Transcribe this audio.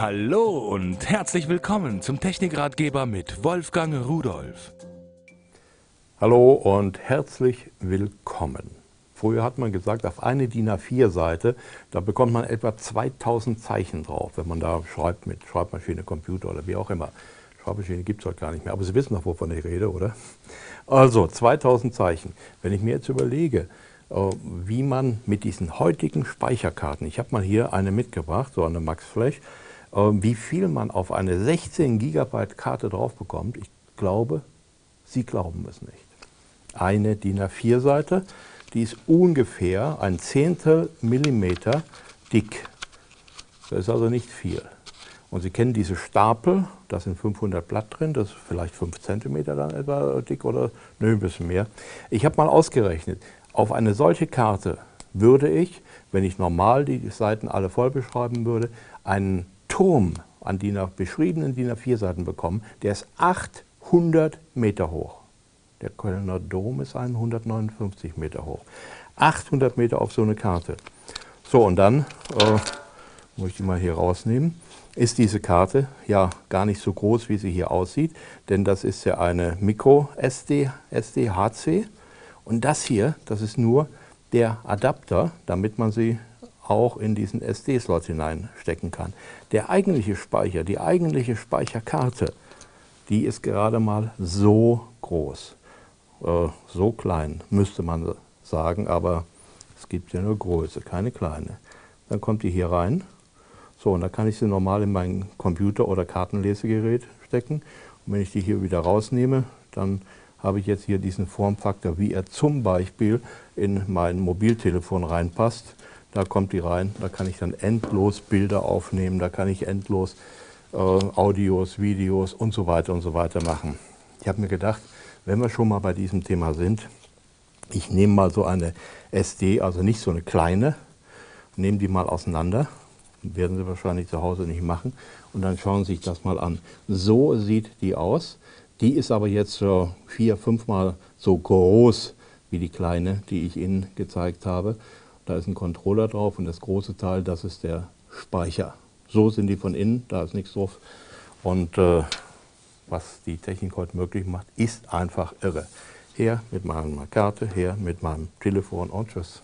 Hallo und herzlich willkommen zum Technikratgeber mit Wolfgang Rudolf. Hallo und herzlich willkommen. Früher hat man gesagt, auf eine DIN A4-Seite, da bekommt man etwa 2000 Zeichen drauf, wenn man da schreibt mit Schreibmaschine, Computer oder wie auch immer. Schreibmaschine gibt es heute gar nicht mehr, aber Sie wissen doch, wovon ich rede, oder? Also 2000 Zeichen. Wenn ich mir jetzt überlege, äh, wie man mit diesen heutigen Speicherkarten, ich habe mal hier eine mitgebracht, so eine Max Flash, wie viel man auf eine 16 GB Karte drauf bekommt, ich glaube, Sie glauben es nicht. Eine DIN A4-Seite, die ist ungefähr ein Zehntel Millimeter dick. Das ist also nicht viel. Und Sie kennen diese Stapel, da sind 500 Blatt drin, das ist vielleicht 5 cm dann etwa dick oder nö, ein bisschen mehr. Ich habe mal ausgerechnet, auf eine solche Karte würde ich, wenn ich normal die Seiten alle voll beschreiben würde, einen Turm an die beschriebenen DIN A4-Seiten bekommen, der ist 800 Meter hoch. Der Kölner Dom ist 159 Meter hoch. 800 Meter auf so eine Karte. So, und dann, äh, muss ich die mal hier rausnehmen, ist diese Karte ja gar nicht so groß, wie sie hier aussieht, denn das ist ja eine Micro-SD, SDHC. Und das hier, das ist nur der Adapter, damit man sie auch in diesen SD-Slot hineinstecken kann. Der eigentliche Speicher, die eigentliche Speicherkarte, die ist gerade mal so groß. Äh, so klein, müsste man sagen, aber es gibt ja nur Größe, keine kleine. Dann kommt die hier rein. So, und da kann ich sie normal in mein Computer- oder Kartenlesegerät stecken. Und wenn ich die hier wieder rausnehme, dann habe ich jetzt hier diesen Formfaktor, wie er zum Beispiel in mein Mobiltelefon reinpasst. Da kommt die rein, da kann ich dann endlos Bilder aufnehmen, da kann ich endlos äh, Audios, Videos und so weiter und so weiter machen. Ich habe mir gedacht, wenn wir schon mal bei diesem Thema sind, ich nehme mal so eine SD, also nicht so eine kleine, nehme die mal auseinander, werden Sie wahrscheinlich zu Hause nicht machen, und dann schauen Sie sich das mal an. So sieht die aus. Die ist aber jetzt so vier, fünfmal so groß wie die kleine, die ich Ihnen gezeigt habe. Da ist ein Controller drauf und das große Teil, das ist der Speicher. So sind die von innen, da ist nichts drauf. Und äh, was die Technik heute möglich macht, ist einfach irre. Her mit meiner Karte, her mit meinem Telefon und tschüss.